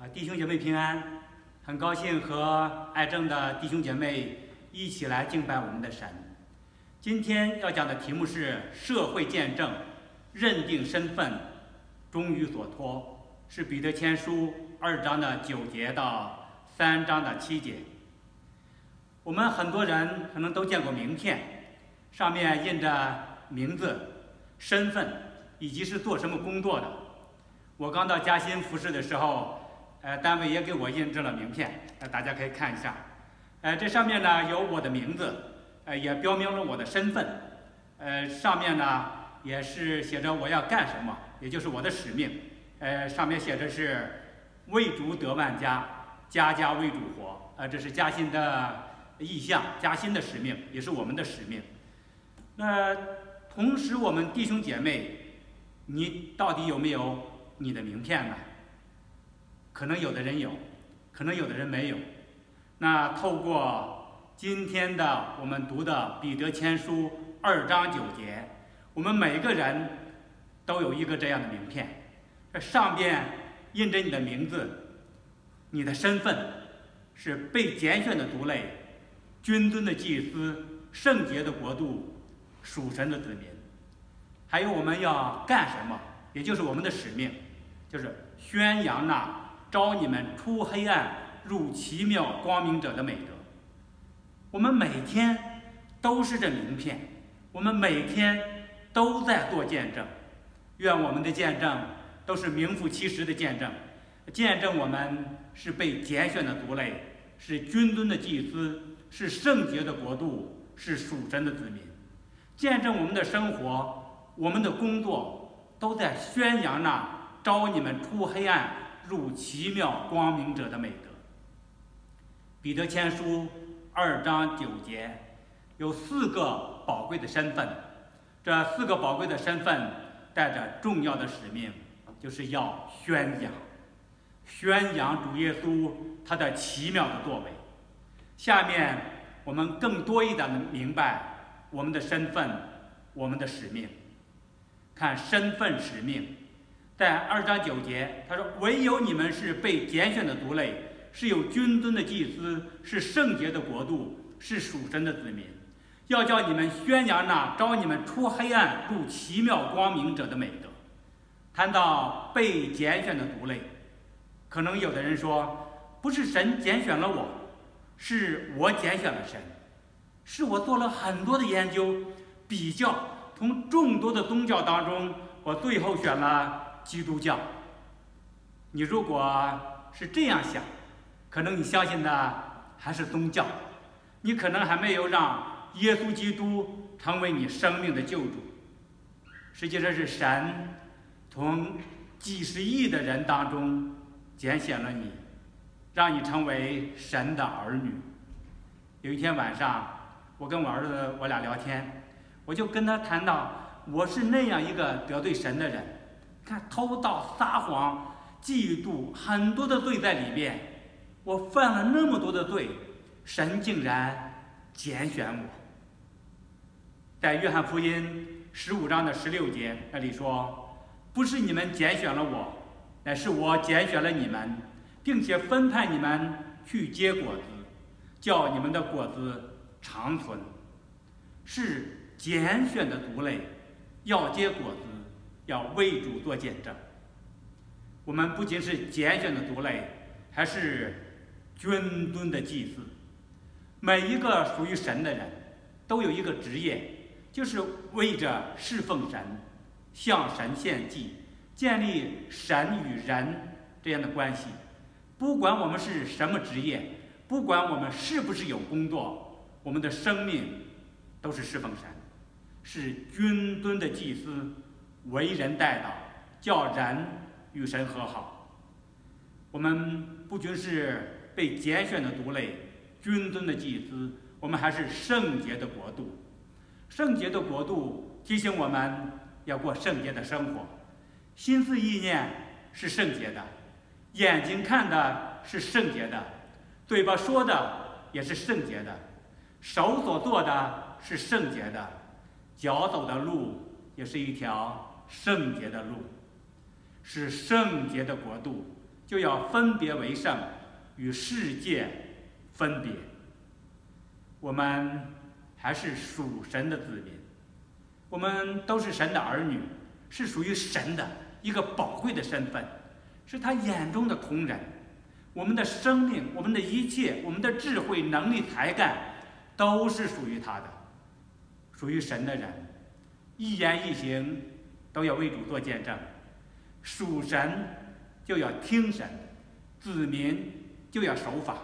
啊，弟兄姐妹平安！很高兴和爱正的弟兄姐妹一起来敬拜我们的神。今天要讲的题目是社会见证，认定身份，终于所托，是彼得前书二章的九节到三章的七节。我们很多人可能都见过名片，上面印着名字、身份以及是做什么工作的。我刚到嘉兴服侍的时候。呃，单位也给我印制了名片，呃，大家可以看一下。呃，这上面呢有我的名字，呃，也标明了我的身份。呃，上面呢也是写着我要干什么，也就是我的使命。呃，上面写着是为主得万家，家家为主活。呃，这是嘉兴的意向，嘉兴的使命，也是我们的使命。那同时，我们弟兄姐妹，你到底有没有你的名片呢？可能有的人有，可能有的人没有。那透过今天的我们读的彼得前书二章九节，我们每个人都有一个这样的名片，这上边印着你的名字，你的身份是被拣选的族类，君尊的祭司，圣洁的国度，属神的子民。还有我们要干什么？也就是我们的使命，就是宣扬那。召你们出黑暗入奇妙光明者的美德。我们每天都是这名片，我们每天都在做见证。愿我们的见证都是名副其实的见证，见证我们是被拣选的族类，是君尊的祭司，是圣洁的国度，是属神的子民。见证我们的生活，我们的工作都在宣扬那召你们出黑暗。入奇妙光明者的美德。彼得前书二章九节有四个宝贵的身份，这四个宝贵的身份带着重要的使命，就是要宣扬，宣扬主耶稣他的奇妙的作为。下面我们更多一点的明白我们的身份，我们的使命。看身份使命。在二章九节，他说：“唯有你们是被拣选的族类，是有君尊的祭司，是圣洁的国度，是属神的子民。要叫你们宣扬那招你们出黑暗入奇妙光明者的美德。”谈到被拣选的族类，可能有的人说：“不是神拣选了我，是我拣选了神，是我做了很多的研究比较，从众多的宗教当中，我最后选了。”基督教，你如果是这样想，可能你相信的还是宗教，你可能还没有让耶稣基督成为你生命的救主。实际上是神从几十亿的人当中拣选了你，让你成为神的儿女。有一天晚上，我跟我儿子我俩聊天，我就跟他谈到，我是那样一个得罪神的人。看偷盗、撒谎、嫉妒，很多的罪在里边。我犯了那么多的罪，神竟然拣选我。在约翰福音十五章的十六节那里说：“不是你们拣选了我，乃是我拣选了你们，并且分派你们去结果子，叫你们的果子长存。是拣选的族类，要结果子。”要为主做见证。我们不仅是拣选的族类，还是君尊的祭司。每一个属于神的人，都有一个职业，就是为着侍奉神、向神献祭、建立神与人这样的关系。不管我们是什么职业，不管我们是不是有工作，我们的生命都是侍奉神，是君尊的祭司。为人代祷，叫人与神和好。我们不仅是被拣选的族类，君尊的祭司，我们还是圣洁的国度。圣洁的国度提醒我们要过圣洁的生活，心思意念是圣洁的，眼睛看的是圣洁的，嘴巴说的也是圣洁的，手所做的是圣洁的，脚走的路也是一条。圣洁的路，是圣洁的国度，就要分别为圣，与世界分别。我们还是属神的子民，我们都是神的儿女，是属于神的一个宝贵的身份，是他眼中的同人。我们的生命，我们的一切，我们的智慧、能力、才干，都是属于他的，属于神的人，一言一行都要为主做见证。属神就要听神，子民就要守法。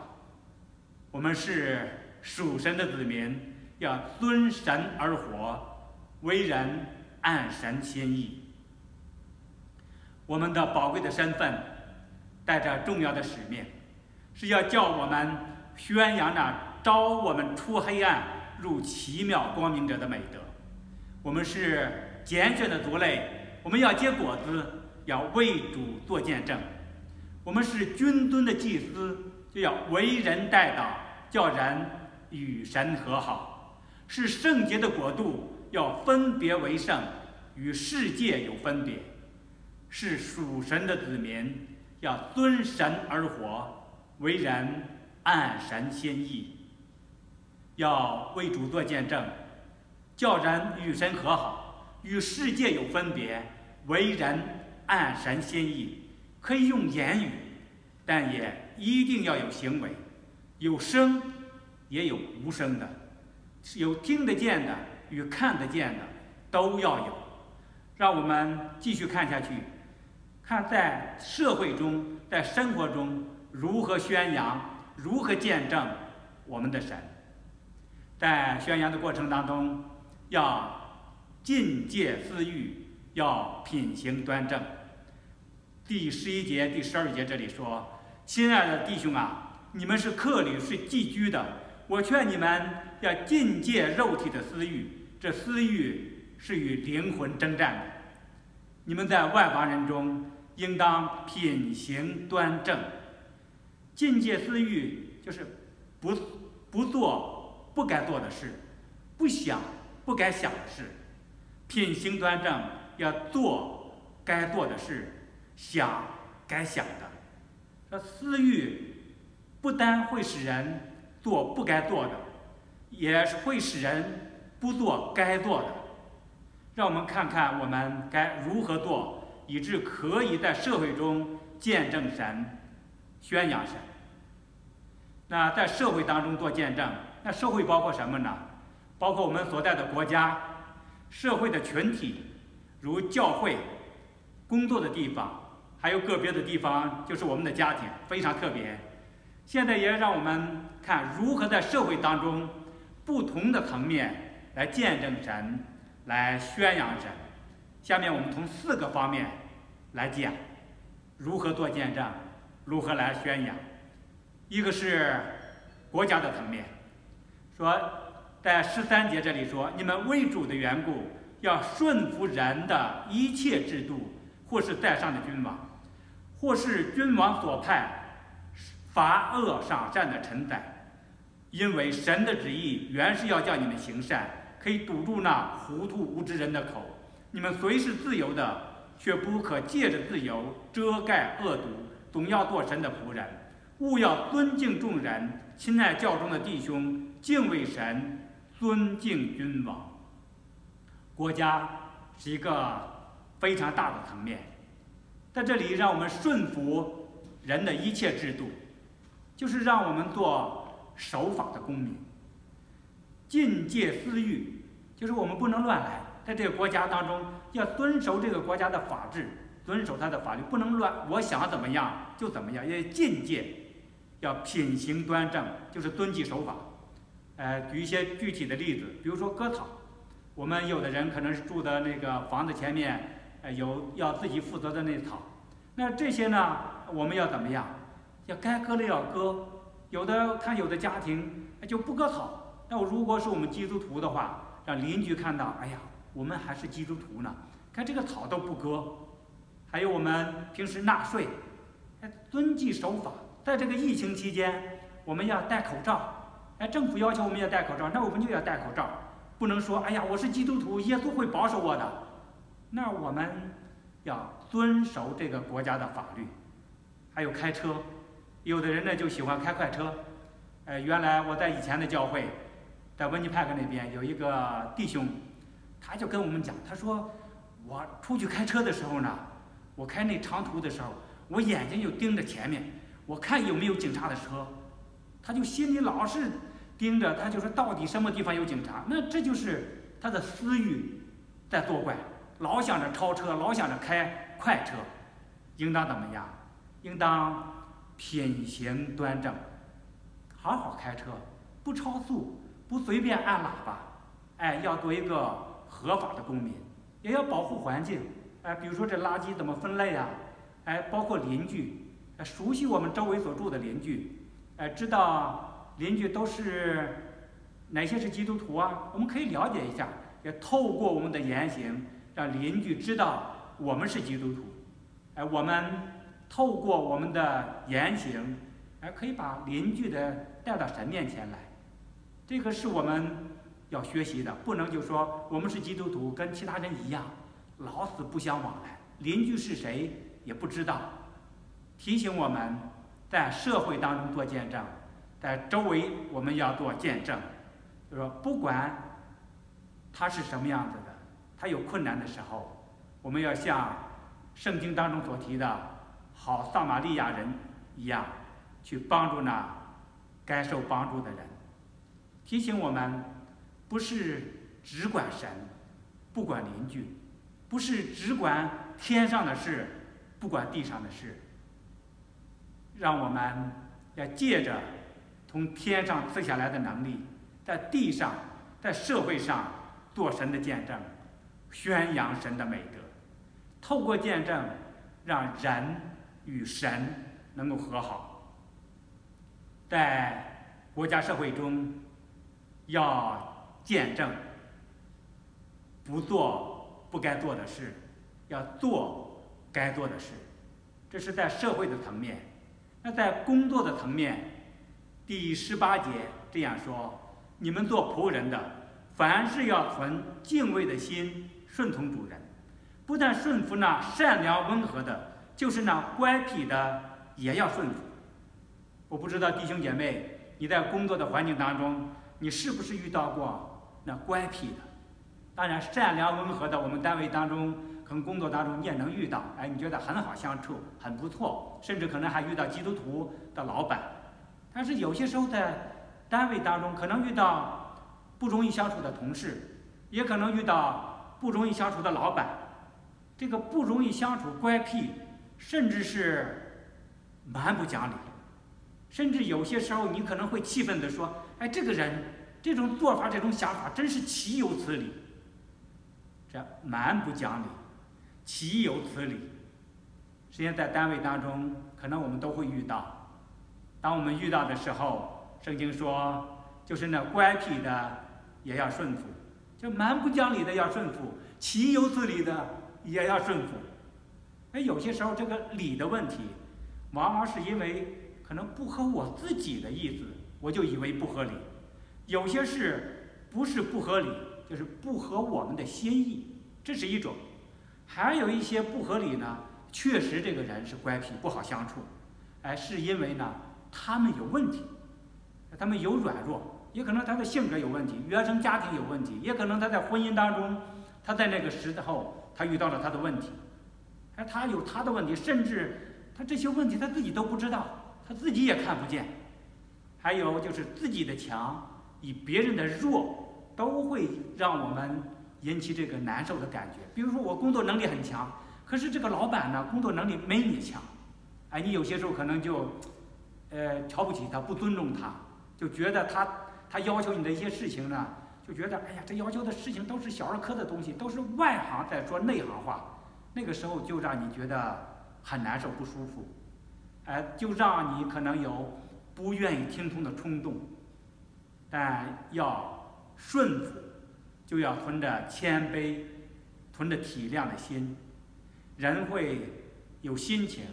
我们是属神的子民，要遵神而活，为人按神心意。我们的宝贵的身份，带着重要的使命，是要叫我们宣扬着召我们出黑暗入奇妙光明者的美德。我们是拣选的族类，我们要结果子。要为主做见证，我们是君尊的祭司，就要为人代祷，叫人与神和好；是圣洁的国度，要分别为圣，与世界有分别；是属神的子民，要遵神而活，为人按神心意；要为主做见证，叫人与神和好，与世界有分别，为人。按神心意，可以用言语，但也一定要有行为，有声，也有无声的，有听得见的与看得见的都要有。让我们继续看下去，看在社会中，在生活中如何宣扬，如何见证我们的神。在宣扬的过程当中，要禁戒私欲。要品行端正。第十一节、第十二节这里说：“亲爱的弟兄啊，你们是客旅，是寄居的。我劝你们要禁戒肉体的私欲，这私欲是与灵魂争战的。你们在外邦人中，应当品行端正。禁戒私欲就是不不做不该做的事，不想不该想的事，品行端正。”要做该做的事，想该想的。这私欲不单会使人做不该做的，也会使人不做该做的。让我们看看我们该如何做，以致可以在社会中见证神、宣扬神。那在社会当中做见证，那社会包括什么呢？包括我们所在的国家、社会的群体。如教会、工作的地方，还有个别的地方，就是我们的家庭，非常特别。现在也让我们看如何在社会当中不同的层面来见证神，来宣扬神。下面我们从四个方面来讲，如何做见证，如何来宣扬。一个是国家的层面，说在十三节这里说：“你们为主的缘故。”要顺服人的一切制度，或是在上的君王，或是君王所派罚恶赏善的臣宰，因为神的旨意原是要叫你们行善，可以堵住那糊涂无知人的口。你们虽是自由的，却不可借着自由遮盖恶毒，总要做神的仆人。务要尊敬众人，亲爱教中的弟兄，敬畏神，尊敬君王。国家是一个非常大的层面，在这里让我们顺服人的一切制度，就是让我们做守法的公民。禁戒私欲，就是我们不能乱来，在这个国家当中要遵守这个国家的法治，遵守它的法律，不能乱，我想怎么样就怎么样，要禁戒，要品行端正，就是遵纪守法。呃，举一些具体的例子，比如说割草。我们有的人可能是住的那个房子前面，呃，有要自己负责的那草，那这些呢，我们要怎么样？要该割的要割，有的看有的家庭就不割草。那我如果是我们基督徒的话，让邻居看到，哎呀，我们还是基督徒呢，看这个草都不割。还有我们平时纳税，遵纪守法，在这个疫情期间，我们要戴口罩。哎，政府要求我们要戴口罩，那我们就要戴口罩。不能说，哎呀，我是基督徒，耶稣会保守我的。那我们要遵守这个国家的法律，还有开车，有的人呢就喜欢开快车。呃，原来我在以前的教会，在温尼派克那边有一个弟兄，他就跟我们讲，他说我出去开车的时候呢，我开那长途的时候，我眼睛就盯着前面，我看有没有警察的车，他就心里老是盯着，他就说到底什么地方有警察？那这就是他的私欲在作怪，老想着超车，老想着开快车，应当怎么样？应当品行端正，好好开车，不超速，不随便按喇叭，哎，要做一个合法的公民，也要保护环境，哎，比如说这垃圾怎么分类啊？哎，包括邻居，哎，熟悉我们周围所住的邻居，哎，知道邻居都是哪些是基督徒啊？我们可以了解一下，也透过我们的言行，让邻居知道我们是基督徒，哎，我们。透过我们的言行，还可以把邻居的带到神面前来，这个是我们要学习的。不能就说我们是基督徒，跟其他人一样，老死不相往来。邻居是谁也不知道，提醒我们在社会当中做见证，在周围我们要做见证。就说不管他是什么样子的，他有困难的时候，我们要像圣经当中所提的。好，撒玛利亚人一样，去帮助那该受帮助的人。提醒我们，不是只管神，不管邻居；不是只管天上的事，不管地上的事。让我们要借着从天上赐下来的能力，在地上，在社会上做神的见证，宣扬神的美德。透过见证，让人。与神能够和好，在国家社会中要见证，不做不该做的事，要做该做的事，这是在社会的层面。那在工作的层面，第十八节这样说：你们做仆人的，凡事要存敬畏的心，顺从主人，不但顺服那善良温和的。就是那乖僻的也要顺服。我不知道弟兄姐妹，你在工作的环境当中，你是不是遇到过那乖僻的？当然，善良温和的，我们单位当中，可能工作当中你也能遇到。哎，你觉得很好相处，很不错，甚至可能还遇到基督徒的老板。但是有些时候在单位当中，可能遇到不容易相处的同事，也可能遇到不容易相处的老板。这个不容易相处、乖僻。甚至是蛮不讲理，甚至有些时候你可能会气愤地说：“哎，这个人这种做法、这种想法真是岂有此理！”这蛮不讲理，岂有此理！实际上在单位当中，可能我们都会遇到。当我们遇到的时候，圣经说，就是那乖僻的也要顺服，就蛮不讲理的要顺服，岂有此理的也要顺服。哎，有些时候这个理的问题，往往是因为可能不合我自己的意思，我就以为不合理。有些事不是不合理，就是不合我们的心意，这是一种。还有一些不合理呢，确实这个人是乖僻，不好相处。哎，是因为呢，他们有问题，他们有软弱，也可能他的性格有问题，原生家庭有问题，也可能他在婚姻当中，他在那个时候他遇到了他的问题。哎，他有他的问题，甚至他这些问题他自己都不知道，他自己也看不见。还有就是自己的强与别人的弱，都会让我们引起这个难受的感觉。比如说我工作能力很强，可是这个老板呢，工作能力没你强，哎，你有些时候可能就，呃，瞧不起他，不尊重他，就觉得他他要求你的一些事情呢，就觉得哎呀，这要求的事情都是小儿科的东西，都是外行在说内行话。那个时候就让你觉得很难受、不舒服，哎，就让你可能有不愿意听从的冲动。但要顺服，就要存着谦卑、存着体谅的心。人会有心情、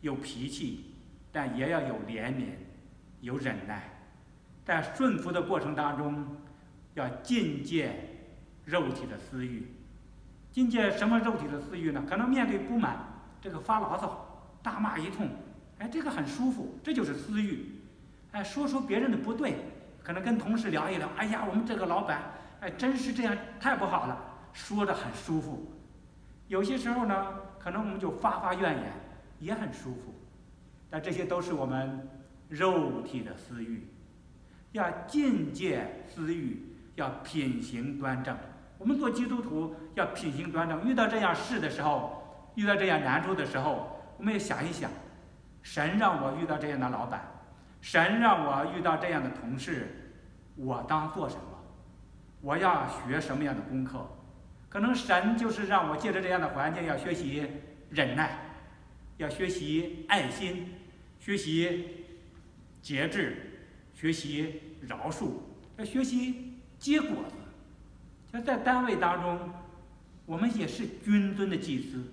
有脾气，但也要有怜悯、有忍耐。在顺服的过程当中，要禁戒肉体的私欲。境界什么肉体的私欲呢？可能面对不满，这个发牢骚，大骂一通，哎，这个很舒服，这就是私欲。哎，说说别人的不对，可能跟同事聊一聊，哎呀，我们这个老板，哎，真是这样，太不好了，说的很舒服。有些时候呢，可能我们就发发怨言，也很舒服。但这些都是我们肉体的私欲，要禁戒私欲，要品行端正。我们做基督徒要品行端正，遇到这样事的时候，遇到这样难处的时候，我们也想一想，神让我遇到这样的老板，神让我遇到这样的同事，我当做什么？我要学什么样的功课？可能神就是让我借着这样的环境，要学习忍耐，要学习爱心，学习节制，学习饶恕，要学习结果子。像在单位当中，我们也是君尊的祭司，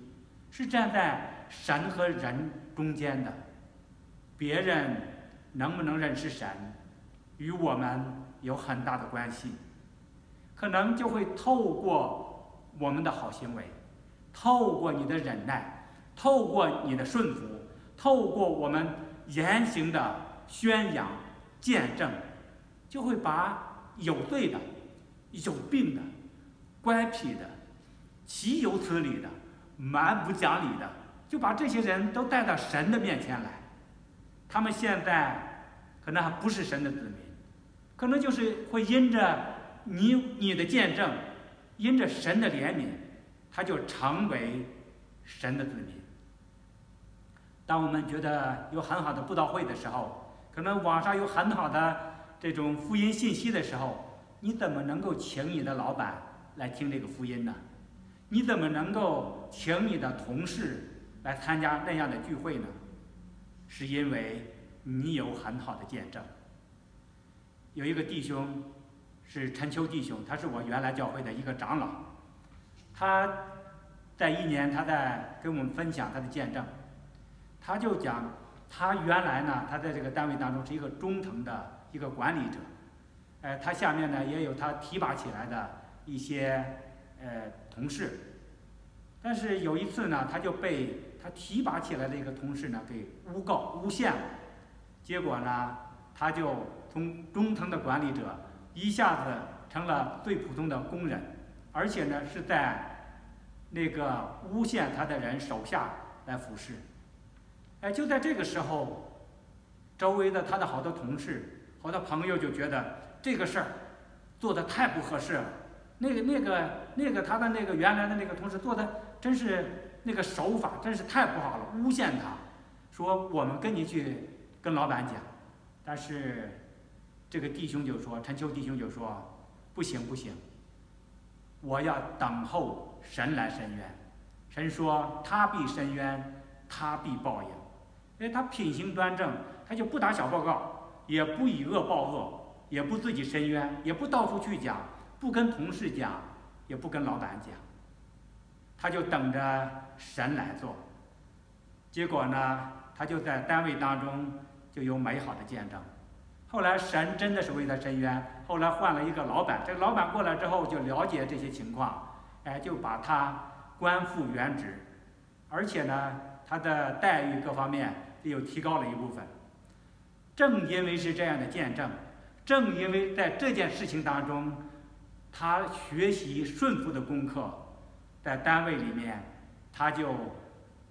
是站在神和人中间的。别人能不能认识神，与我们有很大的关系。可能就会透过我们的好行为，透过你的忍耐，透过你的顺服，透过我们言行的宣扬、见证，就会把有罪的。有病的、乖僻的、岂有此理的、蛮不讲理的，就把这些人都带到神的面前来。他们现在可能还不是神的子民，可能就是会因着你你的见证，因着神的怜悯，他就成为神的子民。当我们觉得有很好的布道会的时候，可能网上有很好的这种福音信息的时候。你怎么能够请你的老板来听这个福音呢？你怎么能够请你的同事来参加那样的聚会呢？是因为你有很好的见证。有一个弟兄是陈秋弟兄，他是我原来教会的一个长老。他在一年，他在跟我们分享他的见证。他就讲，他原来呢，他在这个单位当中是一个中层的一个管理者。呃，他下面呢也有他提拔起来的一些呃同事，但是有一次呢，他就被他提拔起来的一个同事呢给诬告诬陷了，结果呢，他就从中层的管理者一下子成了最普通的工人，而且呢是在那个诬陷他的人手下来服侍。哎，就在这个时候，周围的他的好多同事、好多朋友就觉得。这个事儿做的太不合适了，那个、那个、那个他的那个原来的那个同事做的真是那个手法真是太不好了，诬陷他，说我们跟你去跟老板讲，但是这个弟兄就说，陈秋弟兄就说，不行不行，我要等候神来伸冤，神说他必伸冤，他必报应，因为他品行端正，他就不打小报告，也不以恶报恶。也不自己伸冤，也不到处去讲，不跟同事讲，也不跟老板讲，他就等着神来做。结果呢，他就在单位当中就有美好的见证。后来神真的是为他伸冤，后来换了一个老板，这个老板过来之后就了解这些情况，哎，就把他官复原职，而且呢，他的待遇各方面又提高了一部分。正因为是这样的见证。正因为在这件事情当中，他学习顺服的功课，在单位里面，他就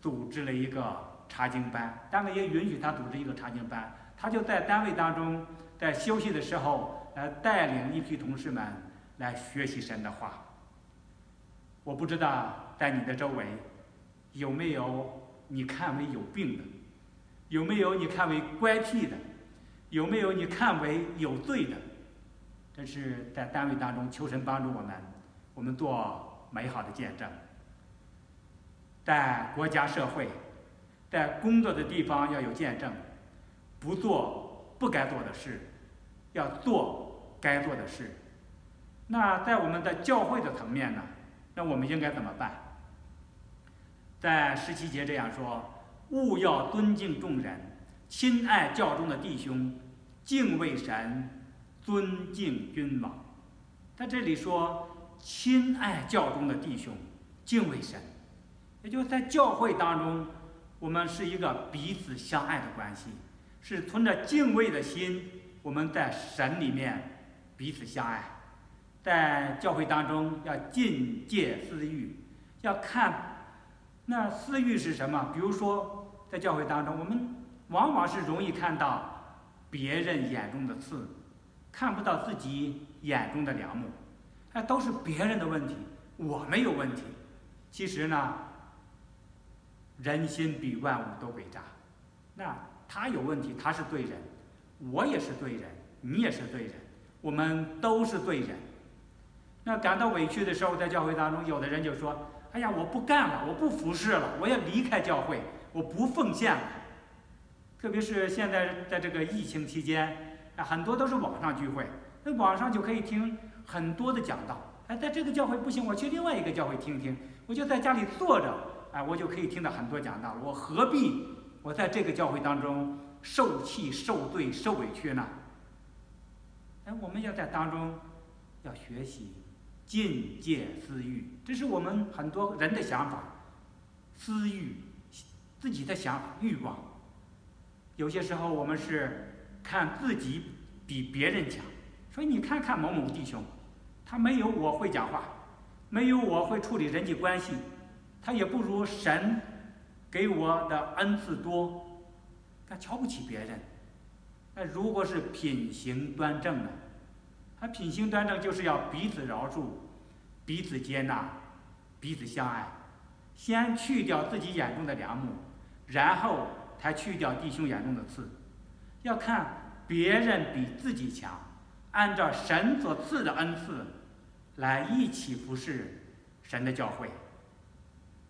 组织了一个查经班，单位也允许他组织一个查经班，他就在单位当中，在休息的时候来带领一批同事们来学习神的话。我不知道在你的周围有没有你看为有病的，有没有你看为乖僻的。有没有你看为有罪的？这是在单位当中求神帮助我们，我们做美好的见证。在国家社会，在工作的地方要有见证，不做不该做的事，要做该做的事。那在我们的教会的层面呢？那我们应该怎么办？在十七节这样说：勿要尊敬众人，亲爱教中的弟兄。敬畏神，尊敬君王。在这里说，亲爱教中的弟兄，敬畏神，也就是在教会当中，我们是一个彼此相爱的关系，是存着敬畏的心，我们在神里面彼此相爱。在教会当中要禁戒私欲，要看那私欲是什么。比如说，在教会当中，我们往往是容易看到别人眼中的刺，看不到自己眼中的梁木。那都是别人的问题，我没有问题。其实呢，人心比万物都诡诈。那他有问题，他是罪人，我也是罪人，你也是罪人，我们都是罪人。那感到委屈的时候，在教会当中，有的人就说：“哎呀，我不干了，我不服侍了，我要离开教会，我不奉献了。”特别是现在在这个疫情期间，啊，很多都是网上聚会，那网上就可以听。很多的讲道，哎，在这个教会不行，我去另外一个教会听听。我就在家里坐着，哎，我就可以听到很多讲道。我何必我在这个教会当中受气、受罪、受委屈呢？哎，我们要在当中要学习禁戒私欲，这是我们很多人的想法。私欲，自己的想法、欲望，有些时候我们是看自己比别人强，所以你看看某某弟兄。他没有我会讲话，没有我会处理人际关系，他也不如神给我的恩赐多，他瞧不起别人。那如果是品行端正呢？他品行端正就是要彼此饶恕，彼此接纳，彼此相爱。先去掉自己眼中的梁木，然后才去掉弟兄眼中的刺。要看别人比自己强。按照神所赐的恩赐，来一起服侍神的教会。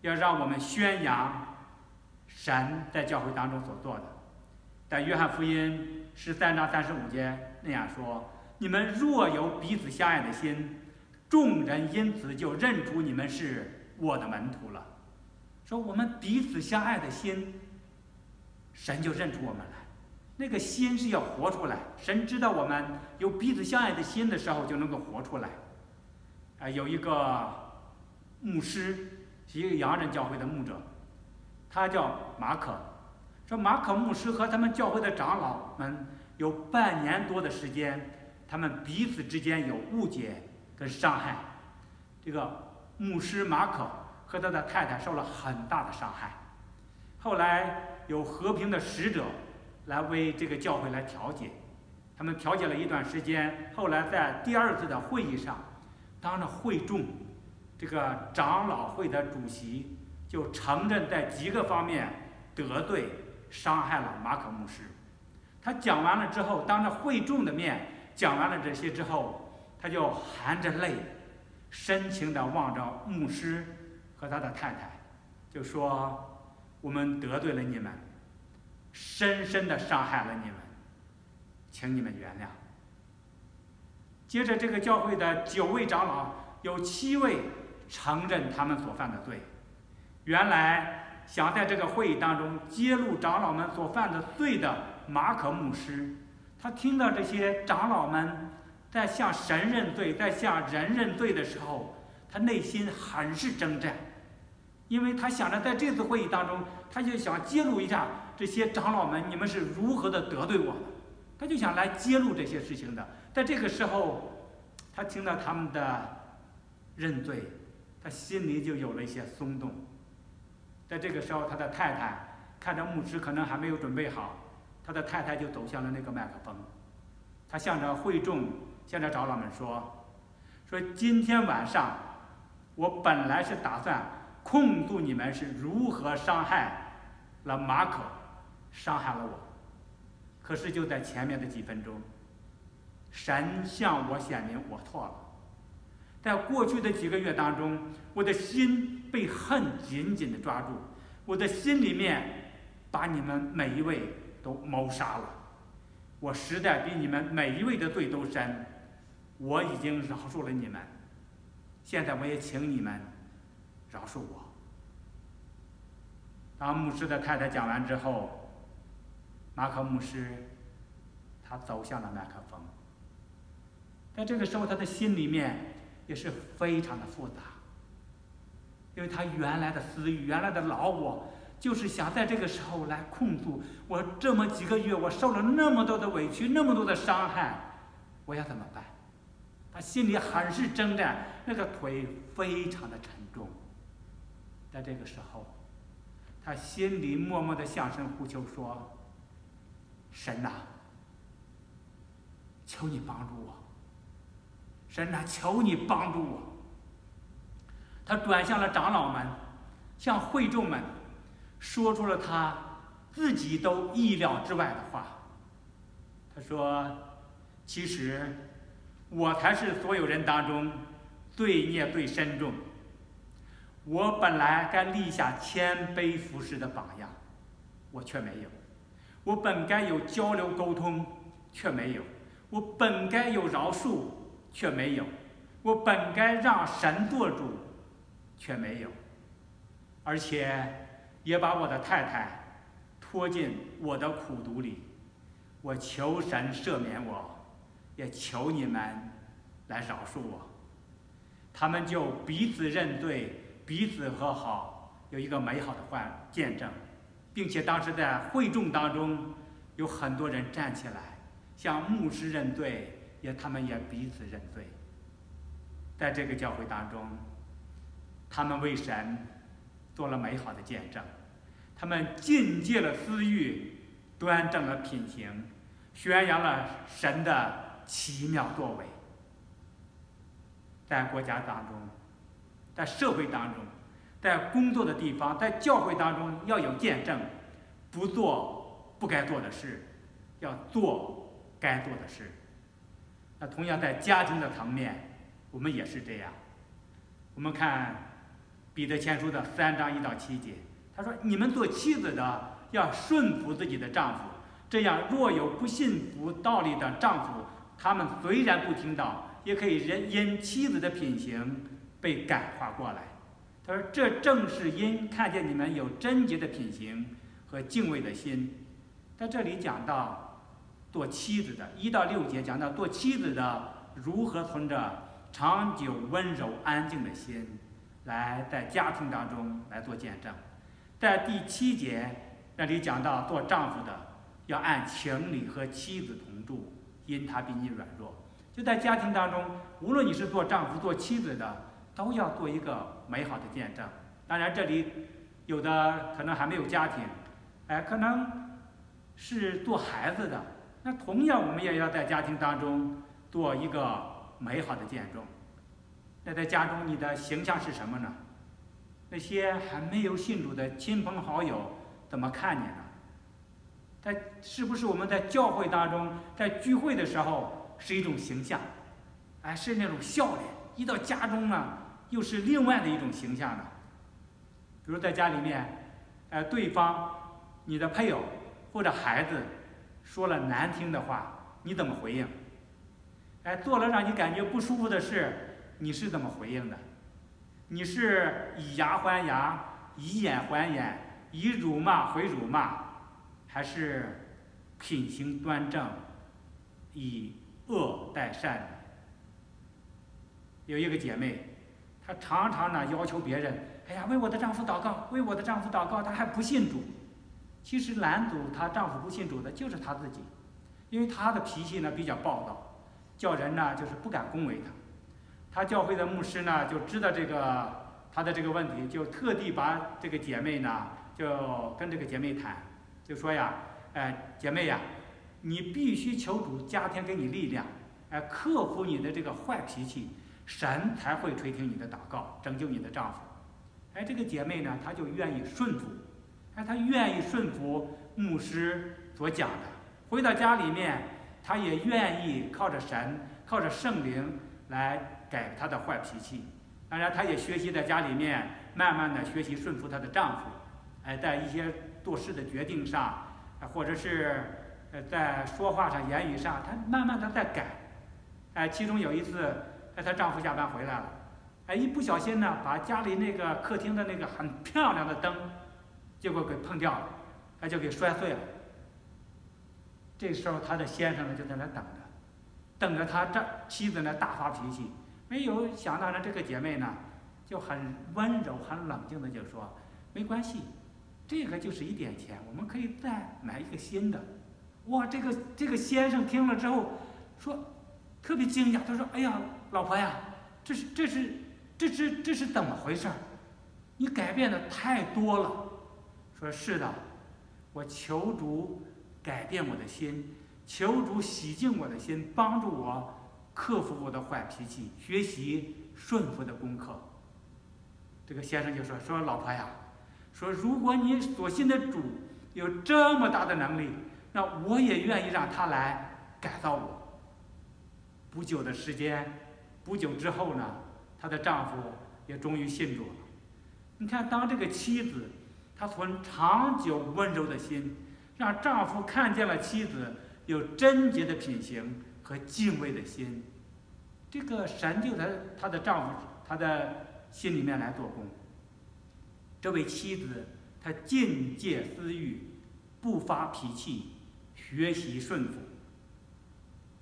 要让我们宣扬神在教会当中所做的。在约翰福音十三章三十五节那样说：“你们若有彼此相爱的心，众人因此就认出你们是我的门徒了。”说我们彼此相爱的心，神就认出我们来。那个心是要活出来，神知道我们有彼此相爱的心的时候，就能够活出来。啊，有一个牧师，是一个洋人教会的牧者，他叫马可。说马可牧师和他们教会的长老们有半年多的时间，他们彼此之间有误解跟伤害。这个牧师马可和他的太太受了很大的伤害。后来有和平的使者。来为这个教会来调解，他们调解了一段时间，后来在第二次的会议上，当着会众，这个长老会的主席就承认在几个方面得罪、伤害了马可牧师。他讲完了之后，当着会众的面讲完了这些之后，他就含着泪，深情地望着牧师和他的太太，就说：“我们得罪了你们。”深深的伤害了你们，请你们原谅。接着，这个教会的九位长老有七位承认他们所犯的罪。原来想在这个会议当中揭露长老们所犯的罪的马可牧师，他听到这些长老们在向神认罪、在向人认罪的时候，他内心很是挣扎，因为他想着在这次会议当中，他就想揭露一下。这些长老们，你们是如何的得罪我的？他就想来揭露这些事情的。在这个时候，他听到他们的认罪，他心里就有了一些松动。在这个时候，他的太太看着牧师可能还没有准备好，他的太太就走向了那个麦克风，他向着会众，向着长老们说：“说今天晚上，我本来是打算控诉你们是如何伤害了马可。”伤害了我，可是就在前面的几分钟，神向我显明我错了。在过去的几个月当中，我的心被恨紧紧的抓住，我的心里面把你们每一位都谋杀了。我实在比你们每一位的罪都深，我已经饶恕了你们，现在我也请你们饶恕我。当牧师的太太讲完之后。马可牧师，他走向了麦克风。在这个时候，他的心里面也是非常的复杂，因为他原来的私欲、原来的老我，就是想在这个时候来控诉我这么几个月我受了那么多的委屈，那么多的伤害，我要怎么办？他心里很是挣扎，那个腿非常的沉重。在这个时候，他心里默默的向神呼求说：“神呐，求你帮助我！神呐，求你帮助我！”他转向了长老们，向会众们说出了他自己都意料之外的话。他说：“其实。”我才是所有人当中罪孽最深重。我本来该立下谦卑服侍的榜样，我却没有；我本该有交流沟通，却没有；我本该有饶恕，却没有；我本该让神做主，却没有。而且也把我的太太拖进我的苦毒里。我求神赦免我。也求你们来饶恕我。他们就彼此认罪，彼此和好，有一个美好的幻见证，并且当时在会众当中有很多人站起来向牧师认罪，也他们也彼此认罪。在这个教会当中，他们为神做了美好的见证，他们禁戒了私欲，端正了品行，宣扬了神的。奇妙作为，在国家当中，在社会当中，在工作的地方，在教会当中要有见证，不做不该做的事，要做该做的事。那同样在家庭的层面，我们也是这样。我们看彼得前书的三章一到七节，他说：“你们做妻子的要顺服自己的丈夫，这样若有不信服道理的丈夫。”他们虽然不听道，也可以人因妻子的品行被感化过来。他说：“这正是因看见你们有贞洁的品行和敬畏的心。”在这里讲到做妻子的，一到六节讲到做妻子的如何存着长久温柔安静的心，来在家庭当中来做见证。在第七节那里讲到做丈夫的要按情理和妻子同住。因他比你软弱，就在家庭当中，无论你是做丈夫、做妻子的，都要做一个美好的见证。当然，这里有的可能还没有家庭，哎，可能是做孩子的，那同样我们也要在家庭当中做一个美好的见证。那在家中你的形象是什么呢？那些还没有信主的亲朋好友怎么看你呢？在是不是我们在教会当中，在聚会的时候是一种形象，哎，是那种笑脸；一到家中呢，又是另外的一种形象呢？比如在家里面，呃，对方你的配偶或者孩子说了难听的话，你怎么回应？哎，做了让你感觉不舒服的事，你是怎么回应的？你是以牙还牙，以眼还眼，以辱骂回辱骂？还是品行端正，以恶待善。有一个姐妹，她常常呢要求别人，哎呀，为我的丈夫祷告，为我的丈夫祷告。她还不信主。其实拦阻她丈夫不信主的就是她自己，因为她的脾气呢比较暴躁，叫人呢就是不敢恭维她。她教会的牧师呢就知道这个她的这个问题，就特地把这个姐妹呢就跟这个姐妹谈。就说呀，哎，姐妹呀，你必须求主加添给你力量，哎，克服你的这个坏脾气，神才会垂听你的祷告，拯救你的丈夫。哎，这个姐妹呢，她就愿意顺服，哎，她愿意顺服牧师所讲的。回到家里面，她也愿意靠着神，靠着圣灵来改她的坏脾气。当然，她也学习在家里面，慢慢的学习顺服她的丈夫，哎，在一些。做事的决定上，或者是呃在说话上、言语上，她慢慢的在改。哎，其中有一次，哎，她丈夫下班回来了，哎，一不小心呢，把家里那个客厅的那个很漂亮的灯，结果给碰掉了，哎，就给摔碎了。这时候，他的先生呢就在那等着，等着他这妻子呢大发脾气。没有想到呢，这个姐妹呢就很温柔、很冷静的就说：“没关系。”这个就是一点钱，我们可以再买一个新的。哇，这个这个先生听了之后说特别惊讶，他说：“哎呀，老婆呀，这是这是这是这是怎么回事？你改变的太多了。”说是的，我求主改变我的心，求主洗净我的心，帮助我克服我的坏脾气，学习顺服的功课。这个先生就说：“说老婆呀。”说：“如果你所信的主有这么大的能力，那我也愿意让他来改造我。”不久的时间，不久之后呢，她的丈夫也终于信主了。你看，当这个妻子，她存长久温柔的心，让丈夫看见了妻子有贞洁的品行和敬畏的心，这个神就在她的丈夫她的心里面来做工。这位妻子，她禁戒私欲，不发脾气，学习顺服。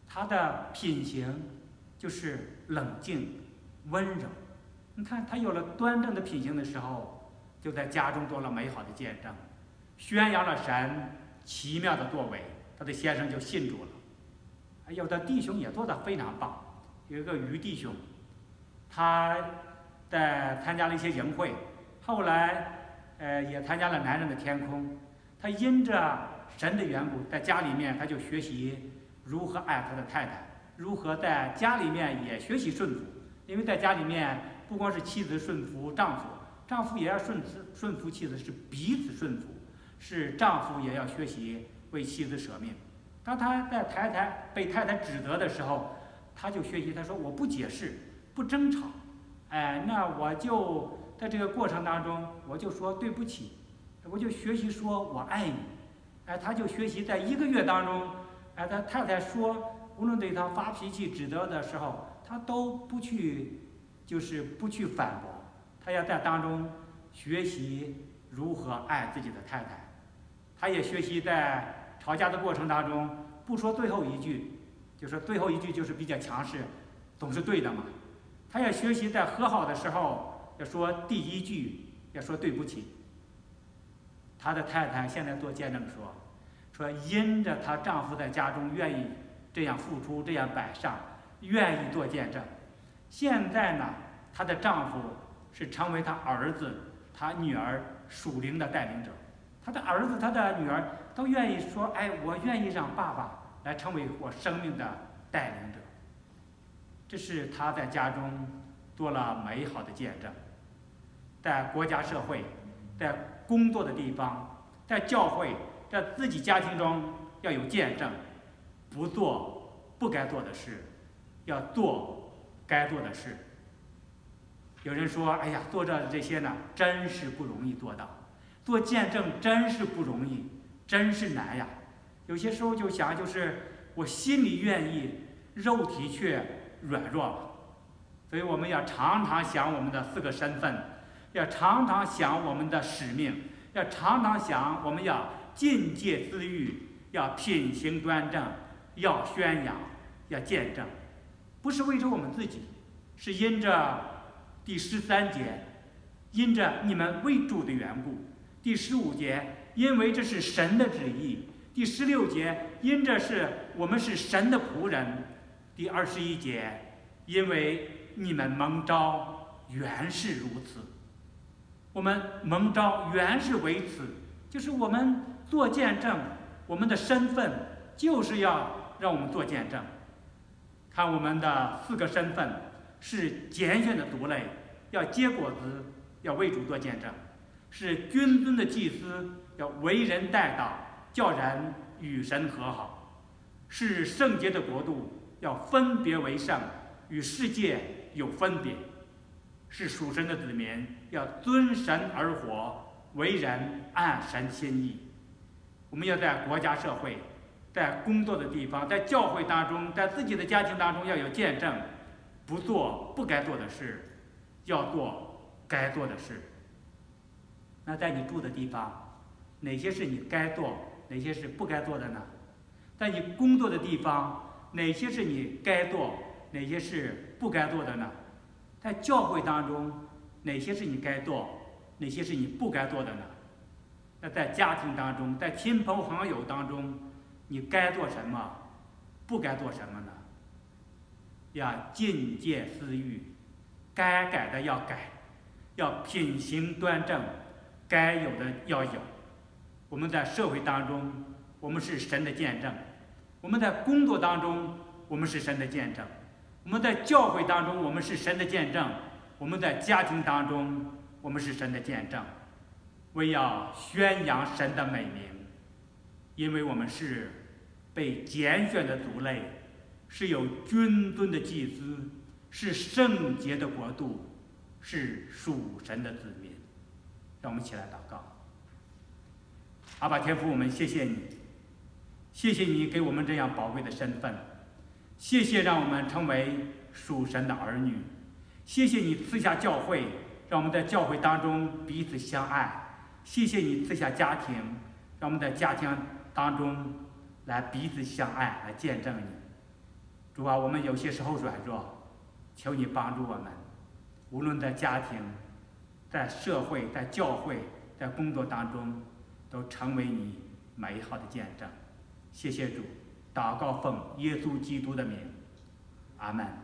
她的品行就是冷静、温柔。你看，她有了端正的品行的时候，就在家中做了美好的见证，宣扬了神奇妙的作为。他的先生就信主了。有的弟兄也做得非常棒。有一个余弟兄，他在参加了一些营会。后来，呃，也参加了男人的天空。他因着神的缘故，在家里面他就学习如何爱他的太太，如何在家里面也学习顺服。因为在家里面，不光是妻子顺服丈夫，丈夫也要顺顺服妻子，是彼此顺服。是丈夫也要学习为妻子舍命。当他在太太被太太指责的时候，他就学习，他说：“我不解释，不争吵，哎，那我就。”在这个过程当中，我就说对不起，我就学习说我爱你，哎，他就学习在一个月当中，哎，他太太说无论对他发脾气指责的时候，他都不去，就是不去反驳，他要在当中学习如何爱自己的太太，他也学习在吵架的过程当中不说最后一句，就说最后一句就是比较强势，总是对的嘛，他也学习在和好的时候。要说第一句，要说对不起。他的太太现在做见证说，说因着她丈夫在家中愿意这样付出、这样摆上，愿意做见证。现在呢，她的丈夫是成为他儿子、他女儿属灵的带领者。他的儿子、他的女儿都愿意说：“哎，我愿意让爸爸来成为我生命的带领者。”这是他在家中做了美好的见证。在国家社会，在工作的地方，在教会，在自己家庭中要有见证，不做不该做的事，要做该做的事。有人说：“哎呀，做这这些呢，真是不容易做到。做见证真是不容易，真是难呀。”有些时候就想，就是我心里愿意，肉体却软弱了。所以我们要常常想我们的四个身份。要常常想我们的使命，要常常想我们要禁戒私欲，要品行端正，要宣扬，要见证，不是为着我们自己，是因着第十三节，因着你们为主的缘故；第十五节，因为这是神的旨意；第十六节，因着是我们是神的仆人；第二十一节，因为你们蒙召原是如此。我们蒙召原是为此，就是我们做见证，我们的身份就是要让我们做见证。看我们的四个身份是拣选的族类，要结果子，要为主做见证；是君尊的祭司，要为人带祷，叫人与神和好；是圣洁的国度，要分别为圣，与世界有分别。是属神的子民，要遵神而活，为人按神心意。我们要在国家、社会，在工作的地方，在教会当中，在自己的家庭当中要有见证，不做不该做的事，要做该做的事。那在你住的地方，哪些是你该做，哪些是不该做的呢？在你工作的地方，哪些是你该做，哪些是不该做的呢？在教会当中，哪些是你该做，哪些是你不该做的呢？那在家庭当中，在亲朋好友当中，你该做什么，不该做什么呢？要禁戒私欲，该改的要改，要品行端正，该有的要有。我们在社会当中，我们是神的见证；我们在工作当中，我们是神的见证；我们在教会当中，我们是神的见证；我们在家庭当中，我们是神的见证。为要宣扬神的美名，因为我们是被拣选的族类，是有君尊的祭司，是圣洁的国度，是属神的子民。让我们一起来祷告。阿爸天父，我们谢谢你，谢谢你给我们这样宝贵的身份，谢谢让我们成为属神的儿女，谢谢你赐下教会，让我们在教会当中彼此相爱。谢谢你赐下家庭，让我们在家庭当中来彼此相爱，来见证你。主啊，我们有些时候软弱，求你帮助我们，无论在家庭、在社会、在教会、在工作当中，都成为你美好的见证。谢谢主，祷告奉耶稣基督的名，阿门。